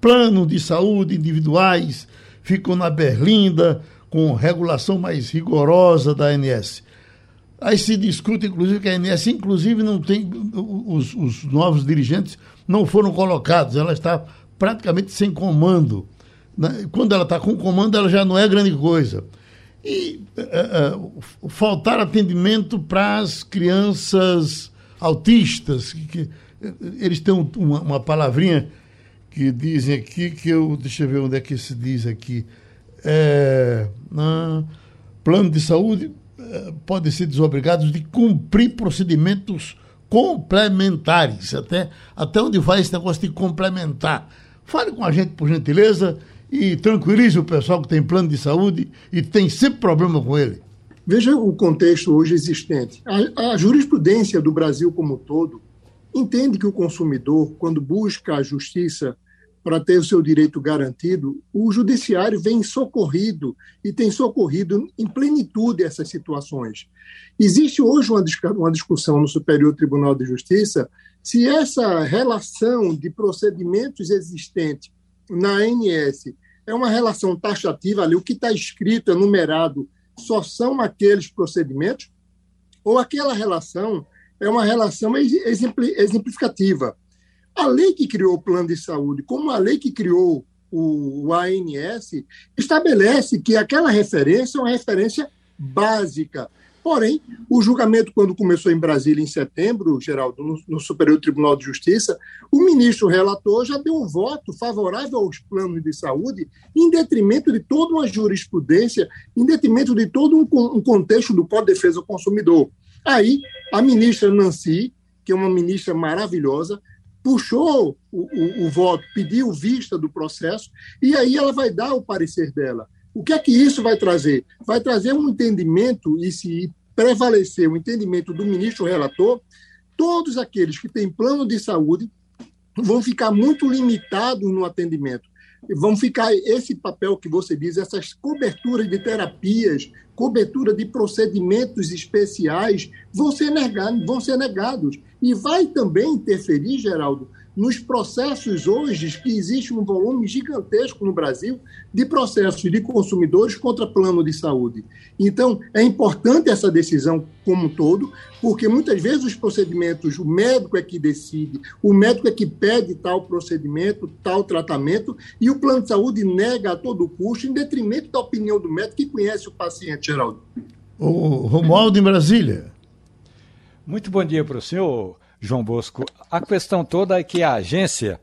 Plano de saúde individuais ficam na berlinda com regulação mais rigorosa da ANS. Aí se discute, inclusive, que a ANS, inclusive, não tem. Os, os novos dirigentes não foram colocados, ela está praticamente sem comando. Quando ela está com comando, ela já não é grande coisa e uh, uh, faltar atendimento para as crianças autistas, que, que eles têm uma, uma, palavrinha que dizem aqui, que eu, deixa eu ver onde é que se diz aqui, é, plano de saúde podem ser desobrigados de cumprir procedimentos complementares, até, até onde vai esse negócio de complementar. Fale com a gente, por gentileza, e tranquilize o pessoal que tem plano de saúde e tem sempre problema com ele. Veja o contexto hoje existente. A, a jurisprudência do Brasil como um todo entende que o consumidor, quando busca a justiça para ter o seu direito garantido, o judiciário vem socorrido e tem socorrido em plenitude essas situações. Existe hoje uma, discussão no Superior Tribunal de Justiça se essa relação de procedimentos existentes na ANS é uma relação taxativa ali, o que está escrito, é numerado, só são aqueles procedimentos, ou aquela relação é uma relação exemplificativa. A lei que criou o plano de saúde, como a lei que criou o, ANS, estabelece que aquela referência é uma referência básica Porém, o julgamento, quando começou em Brasília em setembro, Geraldo, no, no, Superior Tribunal de Justiça, o ministro relator já deu um voto favorável aos planos de saúde, em detrimento de toda uma jurisprudência, em detrimento de todo um, um contexto do Código de Defesa do Consumidor. Aí, a ministra Nancy, que é uma ministra maravilhosa, puxou o, o, o voto, pediu vista do processo, e aí ela vai dar o parecer dela. O que é que isso vai trazer? Vai trazer um entendimento, e se prevalecer o entendimento do ministro relator, todos aqueles que têm plano de saúde vão ficar muito limitados no atendimento. Vão ficar esse papel que você diz, essas coberturas de terapias, cobertura de procedimentos especiais, vão ser negados, vão ser negados. E vai também interferir, Geraldo, nos processos hoje que existe um volume gigantesco no Brasil de processos de consumidores contra plano de saúde. Então, é importante essa decisão como um todo, porque muitas vezes os procedimentos, o médico é que decide, o médico é que pede tal procedimento, tal tratamento, e o plano de saúde nega a todo custo, em detrimento da opinião do médico que conhece o paciente, Geraldo. O Romualdo em Brasília. Muito bom dia para o senhor. João Bosco. A questão toda é que a agência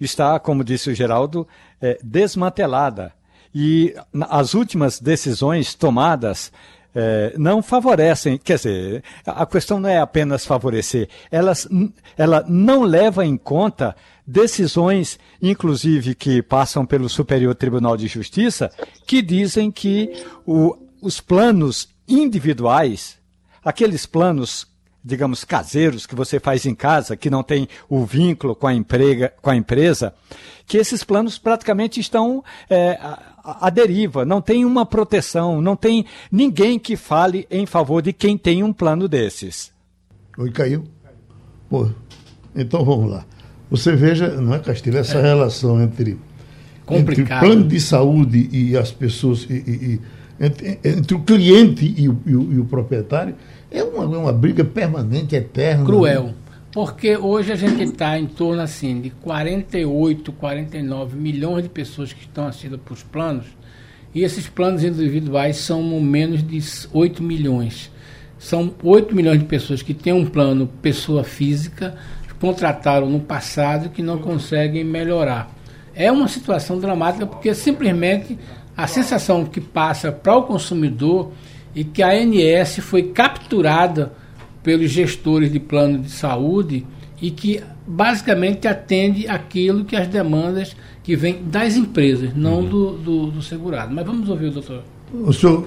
está, como disse o Geraldo, é, desmantelada. E as últimas decisões tomadas é, não favorecem, quer dizer, a questão não é apenas favorecer, elas, ela não leva em conta decisões, inclusive que passam pelo Superior Tribunal de Justiça, que dizem que o, os planos individuais aqueles planos digamos, caseiros que você faz em casa, que não tem o vínculo com a, emprega, com a empresa, que esses planos praticamente estão é, à, deriva, não tem uma proteção, não tem ninguém que fale em favor de quem tem um plano desses. Oi, caiu? Pô, então vamos lá. Você veja, não é, Castilho, essa é. relação entre, entre plano de saúde e as pessoas, e, e, e entre, entre, o cliente e o, e o, e o proprietário, é uma, é uma briga permanente, eterna. Cruel. Porque hoje a gente está em torno assim de 48, 49 milhões de pessoas que estão assistidas para os planos, e esses planos individuais são menos de 8 milhões. São 8 milhões de pessoas que têm um plano pessoa física, contrataram no passado que não conseguem melhorar. É uma situação dramática porque simplesmente a sensação que passa para o consumidor e que a ANS foi capturada pelos gestores de plano de saúde e que basicamente atende aquilo que as demandas que vêm das empresas, não uhum. do, do, do, segurado. Mas vamos ouvir o doutor. O seu,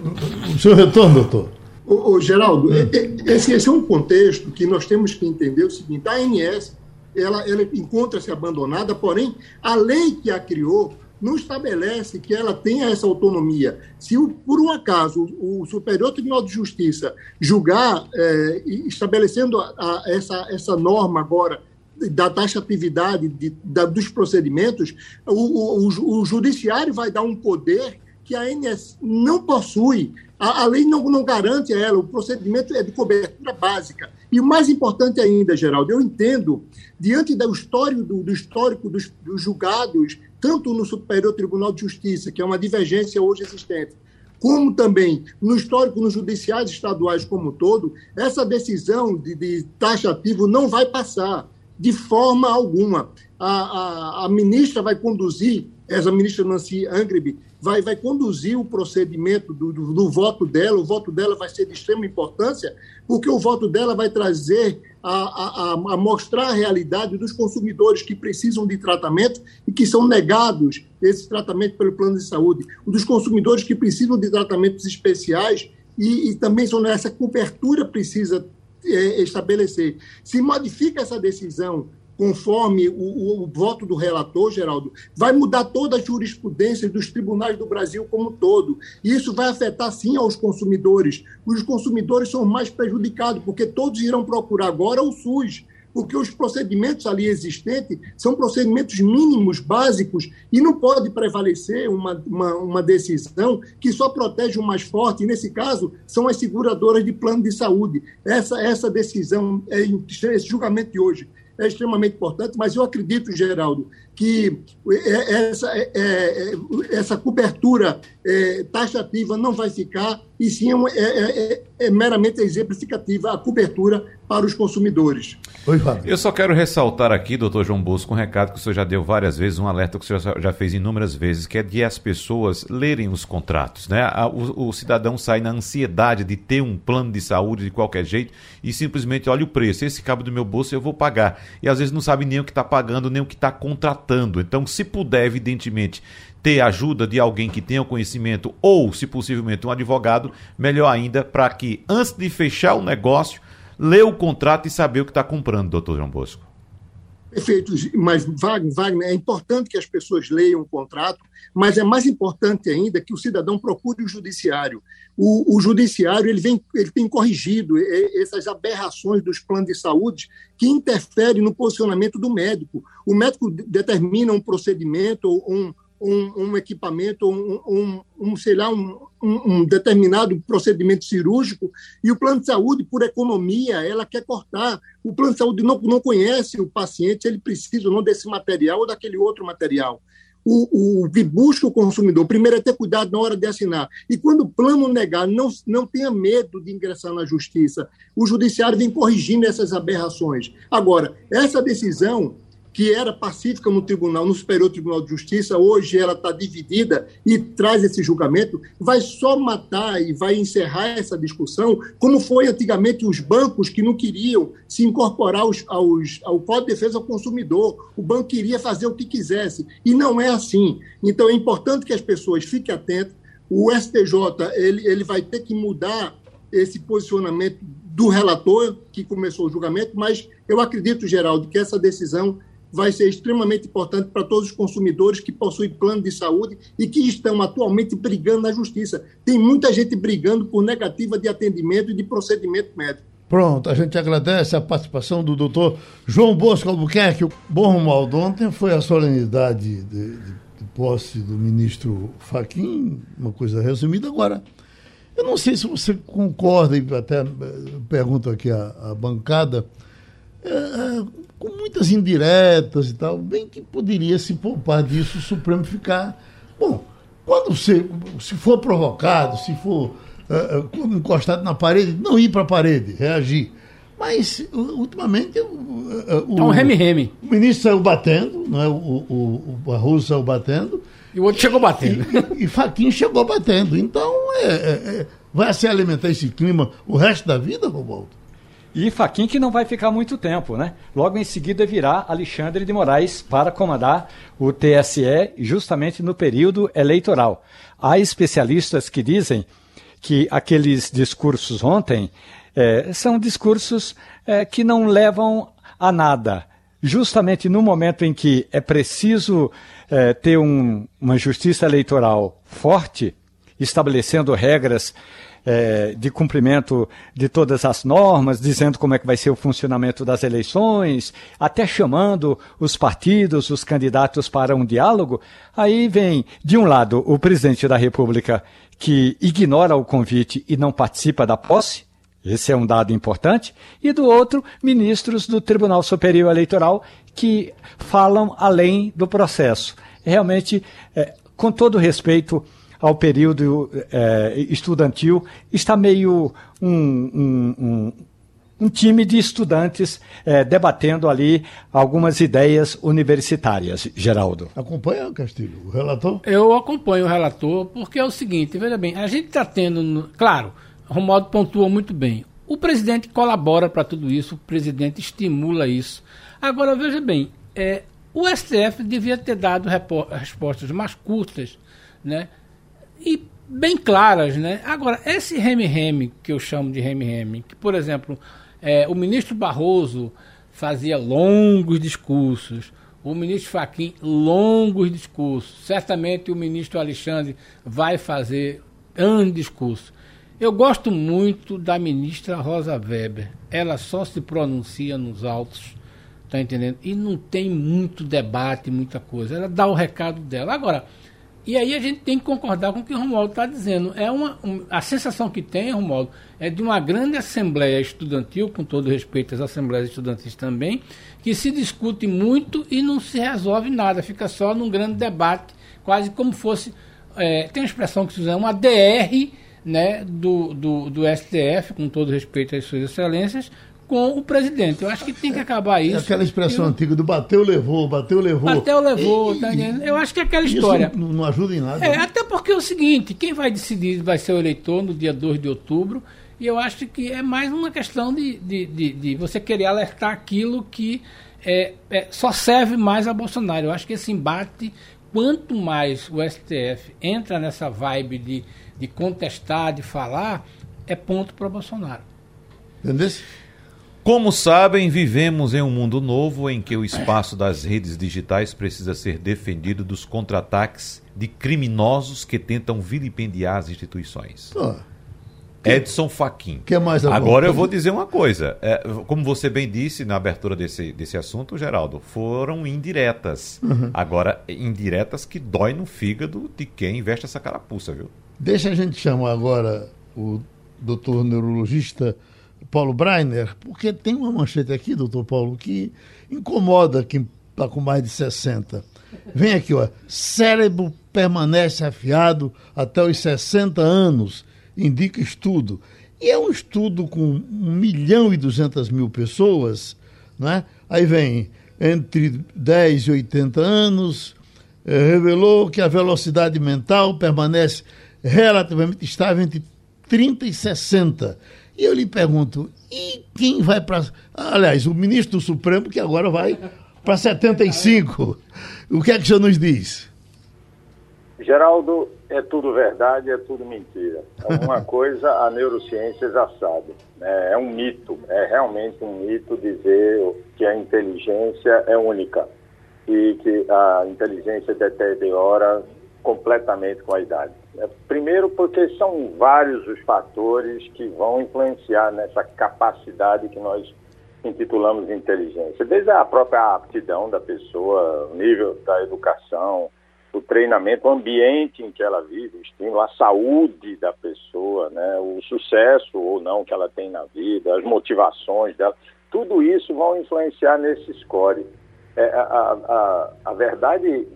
o seu retorno, doutor. Ô, ô Geraldo, é. esse, esse, é um contexto que nós temos que entender o seguinte: a ANS ela, ela encontra-se abandonada, porém, a lei que a criou não estabelece que ela tenha essa autonomia. Se, por um acaso, o Superior Tribunal de Justiça julgar, é, estabelecendo a, a, essa, essa norma agora da taxatividade de, da, dos procedimentos, o, o, o, Judiciário vai dar um poder que a ANS não possui. A, a, lei não, não garante a ela, o procedimento é de cobertura básica. E o mais importante ainda, Geraldo, eu entendo, diante do histórico, do, do histórico dos, dos julgados tanto no Superior Tribunal de Justiça, que é uma divergência hoje existente, como também no histórico nos judiciais estaduais como um todo, essa decisão de, de taxativo não vai passar de forma alguma. A, a, a ministra vai conduzir, essa ministra Nancy Angrebe, vai, vai conduzir o procedimento do, do, do voto dela, o voto dela vai ser de extrema importância, porque o voto dela vai trazer a, a, a, mostrar a realidade dos consumidores que precisam de tratamento e que são negados esse tratamento pelo plano de saúde, dos consumidores que precisam de tratamentos especiais e, e também são essa cobertura precisa é, estabelecer. Se modifica essa decisão conforme o, o, voto do relator, Geraldo, vai mudar toda a jurisprudência dos tribunais do Brasil como um todo. E isso vai afetar, sim, aos consumidores. Os consumidores são mais prejudicados, porque todos irão procurar agora o SUS, porque os procedimentos ali existentes são procedimentos mínimos, básicos, e não pode prevalecer uma, uma, uma, decisão que só protege o mais forte, e nesse caso são as seguradoras de plano de saúde. Essa, essa decisão, é, esse julgamento de hoje, é extremamente importante, mas eu acredito, Geraldo, que essa, é, é, essa cobertura é, taxativa não vai ficar, e sim é, é, é, meramente exemplificativa a cobertura para os consumidores. Oi, Fábio. Eu só quero ressaltar aqui, doutor João Bosco, um recado que o senhor já deu várias vezes, um alerta que o senhor já fez inúmeras vezes, que é de as pessoas lerem os contratos. Né? O, o cidadão sai na ansiedade de ter um plano de saúde de qualquer jeito e simplesmente olha o preço. Esse cabo do meu bolso eu vou pagar. E às vezes não sabe nem o que está pagando, nem o que está contratando tratando. Então, se puder, evidentemente, ter ajuda de alguém que tenha o conhecimento ou, se possivelmente, um advogado, melhor ainda, para que, antes de fechar o negócio, lê o contrato e saber o que está comprando, doutor João Bosco. Perfeito, mas Wagner, é importante que as pessoas leiam o contrato, mas é mais importante ainda que o cidadão procure o judiciário. O, o judiciário ele vem, ele tem corrigido essas aberrações dos planos de saúde que interferem no posicionamento do médico. O médico determina um procedimento, um, um, um equipamento, um, um, um, sei lá, um, um, determinado procedimento cirúrgico, e o plano de saúde, por economia, ela quer cortar. O plano de saúde não, não conhece o paciente, ele precisa ou não desse material ou daquele outro material. O, o que busca o consumidor, primeiro é ter cuidado na hora de assinar. E quando o plano negar, não, não tenha medo de ingressar na justiça. O judiciário vem corrigindo essas aberrações. Agora, essa decisão que era pacífica no tribunal, no Superior Tribunal de Justiça, hoje ela está dividida e traz esse julgamento, vai só matar e vai encerrar essa discussão, como foi antigamente os bancos que não queriam se incorporar aos, aos, ao Código de Defesa do Consumidor. O banco queria fazer o que quisesse. E não é assim. Então é importante que as pessoas fiquem atentas. O STJ ele, ele vai ter que mudar esse posicionamento do relator que começou o julgamento, mas eu acredito, Geraldo, que essa decisão vai ser extremamente importante para todos os consumidores que possuem plano de saúde e que estão atualmente brigando na justiça. Tem muita gente brigando por negativa de atendimento e de procedimento médico. Pronto, a gente agradece a participação do doutor João Bosco Albuquerque. Bom, Romualdo, ontem foi a solenidade de, de, de posse do ministro Faquim, uma coisa resumida. Agora, eu não sei se você concorda, e até eh, pergunto aqui à, à bancada, é, com muitas indiretas e tal, bem que poderia se poupar disso, o Supremo ficar. Bom, quando você, se for provocado, se for uh, encostado na parede, não ir para a parede, reagir. Mas, ultimamente, o, um reme-reme. o ministro saiu batendo, não é? o, o, o Barroso saiu batendo. E o outro chegou batendo. E, e Faquinha chegou batendo. Então, é, é, é, vai se alimentar esse clima o resto da vida, Robaldo? E Faquin que não vai ficar muito tempo, né? Logo em seguida virá Alexandre de Moraes para comandar o TSE justamente no período eleitoral. Há especialistas que dizem que aqueles discursos ontem é, são discursos é, que não levam a nada. Justamente no momento em que é preciso é, ter um, uma justiça eleitoral forte, estabelecendo regras é, de cumprimento de todas as normas, dizendo como é que vai ser o funcionamento das eleições, até chamando os partidos, os candidatos para um diálogo, aí vem, de um lado, o presidente da República que ignora o convite e não participa da posse, esse é um dado importante, e do outro, ministros do Tribunal Superior Eleitoral que falam além do processo. Realmente, é, com todo respeito ao período é, estudantil, está meio um, um, um, um time de estudantes é, debatendo ali algumas ideias universitárias, Geraldo. Acompanha, Castilho, o relator? Eu acompanho o relator, porque é o seguinte, veja bem, a gente está tendo, claro, Romualdo pontua muito bem, o presidente colabora para tudo isso, o presidente estimula isso. Agora, veja bem, é, o STF devia ter dado respostas mais curtas, né? E bem claras, né? Agora, esse reme-reme, que eu chamo de reme-reme, que, por exemplo, é, o ministro Barroso fazia longos discursos, o ministro Faquim longos discursos, certamente o ministro Alexandre vai fazer anos discursos. Eu gosto muito da ministra Rosa Weber. Ela só se pronuncia nos autos, tá entendendo? E não tem muito debate, muita coisa. Ela dá o recado dela. Agora, e aí a gente tem que concordar com o que o Romualdo está dizendo. É uma, um, a sensação que tem, Romualdo, é de uma grande assembleia estudantil, com todo respeito às assembleias estudantis também, que se discute muito e não se resolve nada, fica só num grande debate, quase como fosse. É, tem uma expressão que se usa, uma DR né, do, do, do STF, com todo respeito às suas excelências, com o presidente. Eu acho que tem que acabar isso. É aquela expressão eu... antiga do bateu, levou, bateu, levou. Bateu, levou, e, tá entendendo? Eu acho que é aquela história. Não, não, ajuda em nada. É, né? até porque é o seguinte, quem vai decidir vai ser o eleitor no dia 2 de outubro, e eu acho que é mais uma questão de, de, de, de você querer alertar aquilo que é, é, só serve mais a Bolsonaro. Eu acho que esse embate, quanto mais o STF entra nessa vibe de, de contestar, de falar, é ponto para Bolsonaro. Entendeu? Como sabem, vivemos em um mundo novo em que o espaço das redes digitais precisa ser defendido dos contra-ataques de criminosos que tentam vilipendiar as instituições. Oh. Edson Fachin. Que mais Agora eu vou dizer uma coisa. É, como você bem disse na abertura desse, desse assunto, Geraldo, foram indiretas. Uhum. Agora, indiretas que dói no fígado de quem investe essa carapuça, viu? Deixa a gente chamar agora o doutor neurologista Paulo Breiner, porque tem uma manchete aqui, doutor Paulo, que incomoda quem está com mais de 60. Vem aqui, ó. Cérebro permanece afiado até os 60 anos, indica estudo. E é um estudo com 1 milhão e 200 mil pessoas, né? Aí vem entre 10 e 80 anos, eh, revelou que a velocidade mental permanece relativamente estável entre 30 e 60 e eu lhe pergunto, e quem vai para. Aliás, o ministro do Supremo, que agora vai para 75. O que é que o senhor nos diz? Geraldo, é tudo verdade, é tudo mentira. Uma coisa a neurociência já sabe. Né? É um mito, é realmente um mito dizer que a inteligência é única e que a inteligência deteriora completamente com a idade. É, primeiro, porque são vários os fatores que vão influenciar nessa capacidade que nós intitulamos inteligência, desde a própria aptidão da pessoa, o nível da educação, o treinamento, o ambiente em que ela vive, o estímulo, a saúde da pessoa, né, o sucesso ou não que ela tem na vida, as motivações dela, tudo isso vão influenciar nesse score. É, a, a, a, verdade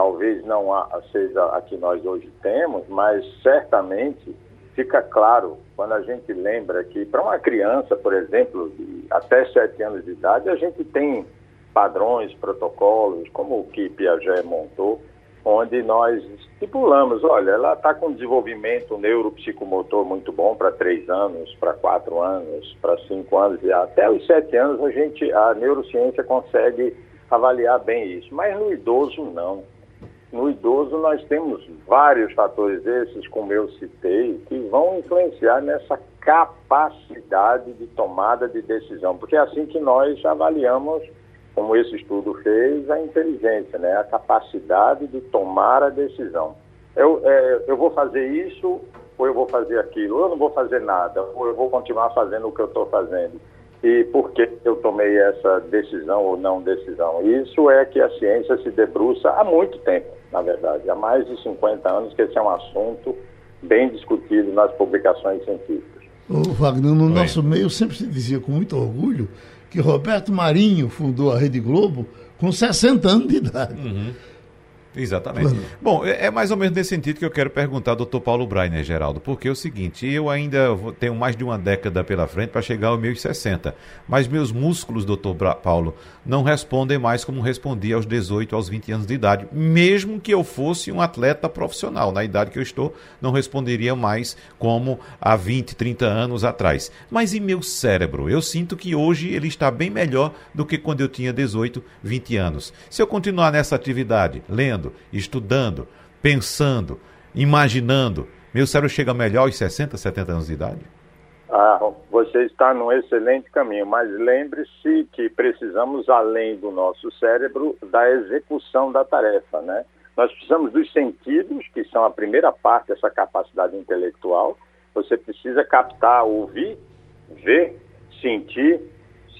talvez não seja a que nós hoje temos, mas certamente fica claro quando a gente lembra que para uma criança, por exemplo, de até 7 anos de idade, a gente tem padrões, protocolos, como o que Piaget montou, onde nós estipulamos, olha, ela está com desenvolvimento neuropsicomotor muito bom para 3 anos, para 4 anos, para 5 anos, e até os 7 anos a gente, a neurociência consegue avaliar bem isso, mas no idoso não. No idoso, nós temos vários fatores esses, como eu citei, que vão influenciar nessa capacidade de tomada de decisão, porque é assim que nós avaliamos, como esse estudo fez, a inteligência, né? a capacidade de tomar a decisão. Eu, é, eu vou fazer isso ou eu vou fazer aquilo, ou eu não vou fazer nada, ou eu vou continuar fazendo o que eu estou fazendo e por que eu tomei essa decisão ou não decisão. Isso é que a ciência se debruça há muito tempo, na verdade, há mais de 50 anos que esse é um assunto bem discutido nas publicações científicas. Ô, Wagner, no Oi. nosso meio sempre se dizia com muito orgulho que Roberto Marinho fundou a Rede Globo com 60 anos de idade. Uhum. Exatamente. Bom, é, é mais ou menos nesse sentido que eu quero perguntar ao doutor Paulo Breiner, Geraldo, porque é o seguinte, eu ainda tenho mais de uma década pela frente para chegar aos meus 60, mas meus músculos, doutor Paulo, não respondem mais como respondia aos 18, aos 20 anos de idade, mesmo que eu fosse um atleta profissional, na idade que eu estou, não responderia mais como há 20, 30 anos atrás. Mas e meu cérebro? Eu sinto que hoje ele está bem melhor do que quando eu tinha 18, 20 anos. Se eu continuar nessa atividade, lendo, estudando, pensando, imaginando, meu cérebro chega melhor aos 60, 70 anos de idade? Ah, você está num excelente caminho, mas lembre-se que precisamos, além do nosso cérebro, da execução da tarefa, né? Nós precisamos dos sentidos, que são a primeira parte dessa capacidade intelectual. Você precisa captar, ouvir, ver, sentir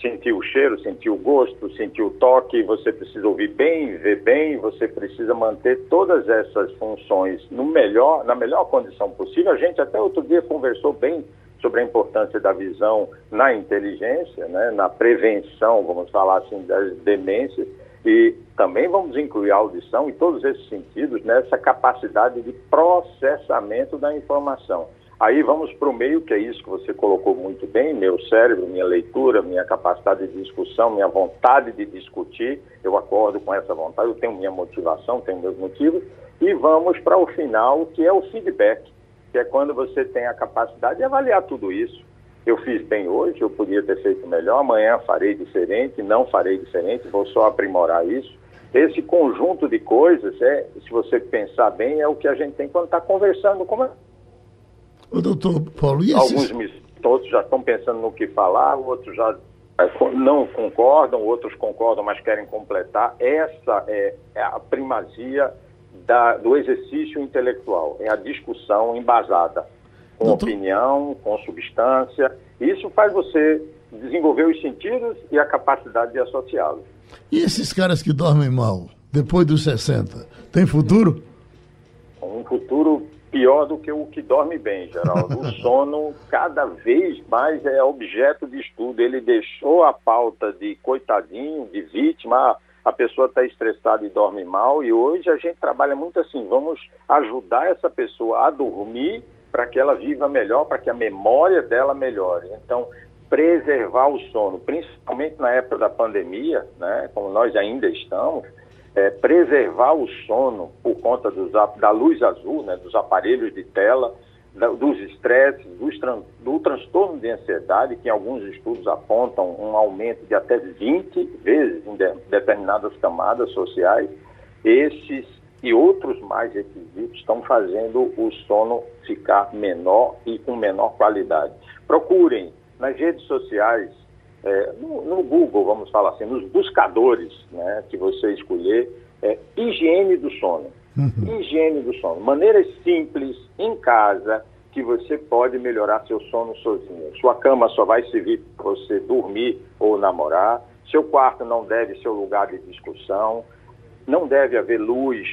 sentir o cheiro, sentir o gosto, sentir o toque, você precisa ouvir bem, ver bem, você precisa manter todas essas funções no melhor, na melhor condição possível. A gente até outro dia conversou bem sobre a importância da visão na inteligência, né, na prevenção, vamos falar assim, das demências, e também vamos incluir a audição e todos esses sentidos nessa capacidade de processamento da informação. Aí vamos para o meio, que é isso que você colocou muito bem, meu cérebro, minha leitura, minha capacidade de discussão, minha vontade de discutir. Eu acordo com essa vontade, eu tenho minha motivação, tenho meus motivos. E vamos para o final, que é o feedback, que é quando você tem a capacidade de avaliar tudo isso. Eu fiz bem hoje, eu podia ter feito melhor, amanhã farei diferente, não farei diferente, vou só aprimorar isso. Esse conjunto de coisas, é, se você pensar bem, é o que a gente tem quando está conversando com o doutor Paulo, e esses... Alguns já estão pensando no que falar, outros já é, não concordam, outros concordam, mas querem completar. Essa é, é a primazia da, do exercício intelectual, é a discussão embasada, com doutor... opinião, com substância. Isso faz você desenvolver os sentidos e a capacidade de associá-los. E esses caras que dormem mal, depois dos 60, tem futuro? Um futuro pior do que o que dorme bem, Geraldo. O sono cada vez mais é objeto de estudo. Ele deixou a pauta de coitadinho, de vítima, a pessoa está estressada e dorme mal, e hoje a gente trabalha muito assim, vamos ajudar essa pessoa a dormir para que ela viva melhor, para que a memória dela melhore. Então, preservar o sono, principalmente na época da pandemia, né, como nós ainda estamos, é, preservar o sono por conta dos, da luz azul, né, dos aparelhos de tela, dos estresses, tran, do transtorno de ansiedade, que alguns estudos apontam um aumento de até 20 vezes em de, determinadas camadas sociais. Esses e outros mais requisitos estão fazendo o sono ficar menor e com menor qualidade. Procurem nas redes sociais, é, no, no, Google, vamos falar assim, nos buscadores né, que você escolher, é, higiene do sono. Uhum. Higiene do sono. Maneiras simples, em casa, que você pode melhorar seu sono sozinho. Sua cama só vai servir para você dormir ou namorar. Seu quarto não deve ser o lugar de discussão. Não deve haver luz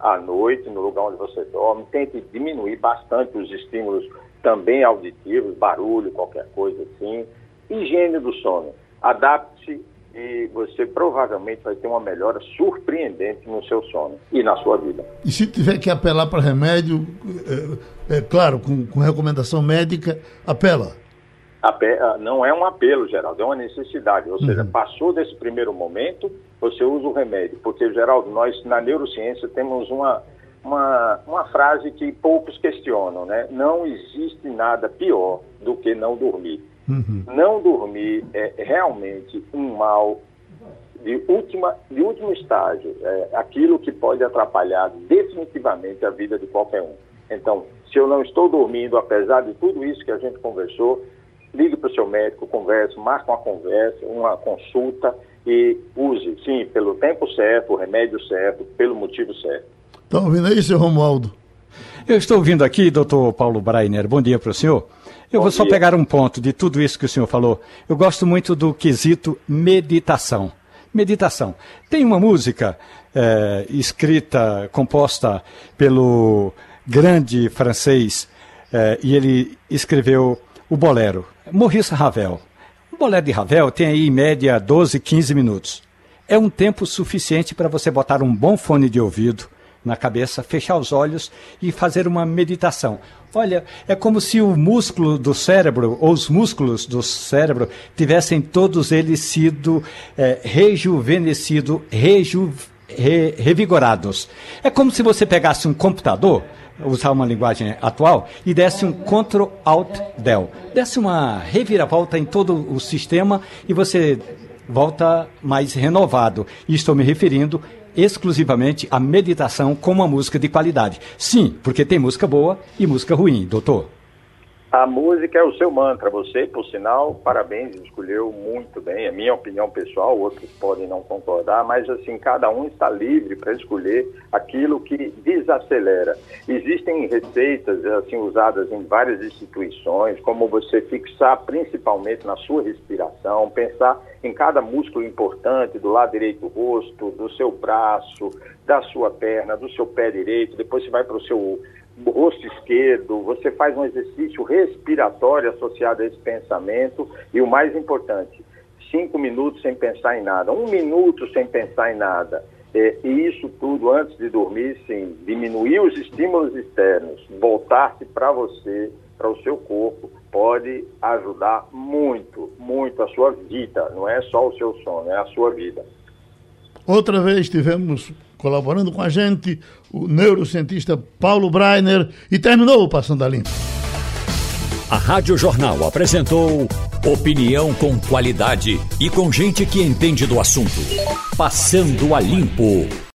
à noite no lugar onde você dorme. Tente diminuir bastante os estímulos também auditivos, barulho, qualquer coisa assim. Higiene do sono. Adapte-se e você provavelmente vai ter uma melhora surpreendente no seu sono e na sua vida. E se tiver que apelar para remédio, é, é claro, com, com, recomendação médica, apela. Ah, não é um apelo, Geraldo, é uma necessidade. Ou seja, uhum. passou desse primeiro momento, você usa o remédio. Porque, Geraldo, nós na neurociência temos uma, uma, uma frase que poucos questionam, né? Não existe nada pior do que não dormir. Uhum. Não dormir é realmente um mal de, última, de último estágio, é aquilo que pode atrapalhar definitivamente a vida de qualquer um. Então, se eu não estou dormindo, apesar de tudo isso que a gente conversou, ligue para o seu médico, converse, marque uma conversa, uma consulta e use, sim, pelo tempo certo, o remédio certo, pelo motivo certo. Estão tá ouvindo aí, seu Romualdo? Eu estou ouvindo aqui, doutor Paulo Brainer. Bom dia para o senhor. Eu Bom vou só pegar um ponto de tudo isso que o senhor falou. Eu gosto muito do quesito meditação. Meditação. Tem uma música é, escrita, composta pelo grande francês, é, e ele escreveu o bolero, Maurice Ravel. O bolero de Ravel tem aí em média 12, 15 minutos. É um tempo suficiente para você botar um bom fone de ouvido na cabeça, fechar os olhos e fazer uma meditação. Olha, é como se o músculo do cérebro, ou os músculos do cérebro, tivessem todos eles sido é, rejuvenescidos, reju, re, revigorados. É como se você pegasse um computador usar uma linguagem atual, e desse um Ctrl Alt Del. Desse uma reviravolta em todo o sistema e você volta mais renovado. E estou me referindo exclusivamente à meditação com uma música de qualidade. Sim, porque tem música boa e música ruim, doutor. A música é o seu mantra. Você, por sinal, parabéns, escolheu muito bem. É minha opinião pessoal, outros podem não concordar, mas assim, cada um está livre para escolher aquilo que desacelera. Existem receitas assim usadas em várias instituições, como você fixar principalmente na sua respiração, pensar em cada músculo importante do lado direito do rosto, do seu braço, da sua perna, do seu pé direito, depois você vai para o seu rosto esquerdo, você faz um exercício respiratório associado a esse pensamento e o mais importante, cinco minutos sem pensar em nada, um minuto sem pensar em nada. É, e isso tudo antes de dormir, sim, diminuir os estímulos externos, voltar-se para você, para o seu corpo, pode ajudar muito, muito a sua vida. Não é só o seu sono, é a sua vida. Outra vez tivemos colaborando com a gente o neurocientista Paulo Breiner e terminou o Passando a Limpo. A Rádio Jornal apresentou opinião com qualidade e com gente que entende do assunto. Passando a Limpo.